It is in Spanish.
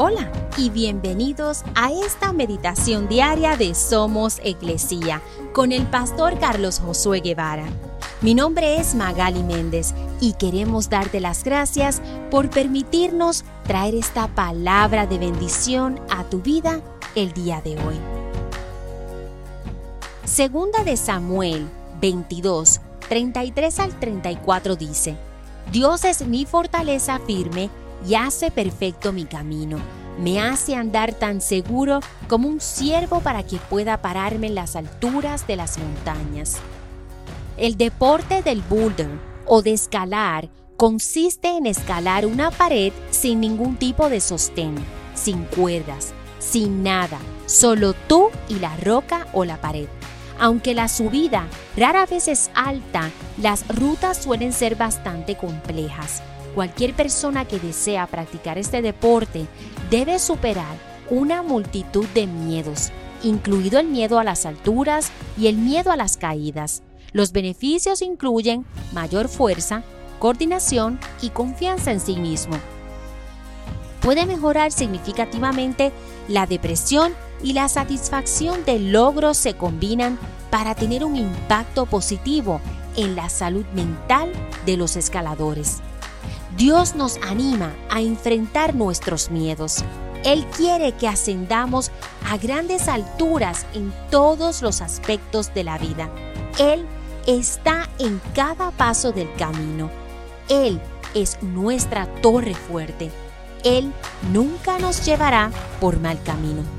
Hola y bienvenidos a esta meditación diaria de Somos Iglesia con el pastor Carlos Josué Guevara. Mi nombre es Magali Méndez y queremos darte las gracias por permitirnos traer esta palabra de bendición a tu vida el día de hoy. Segunda de Samuel 22, 33 al 34 dice, Dios es mi fortaleza firme y hace perfecto mi camino. Me hace andar tan seguro como un ciervo para que pueda pararme en las alturas de las montañas. El deporte del boulder o de escalar consiste en escalar una pared sin ningún tipo de sostén, sin cuerdas, sin nada, solo tú y la roca o la pared. Aunque la subida rara vez es alta, las rutas suelen ser bastante complejas. Cualquier persona que desea practicar este deporte debe superar una multitud de miedos, incluido el miedo a las alturas y el miedo a las caídas. Los beneficios incluyen mayor fuerza, coordinación y confianza en sí mismo. Puede mejorar significativamente la depresión y la satisfacción de logros se combinan para tener un impacto positivo en la salud mental de los escaladores. Dios nos anima a enfrentar nuestros miedos. Él quiere que ascendamos a grandes alturas en todos los aspectos de la vida. Él está en cada paso del camino. Él es nuestra torre fuerte. Él nunca nos llevará por mal camino.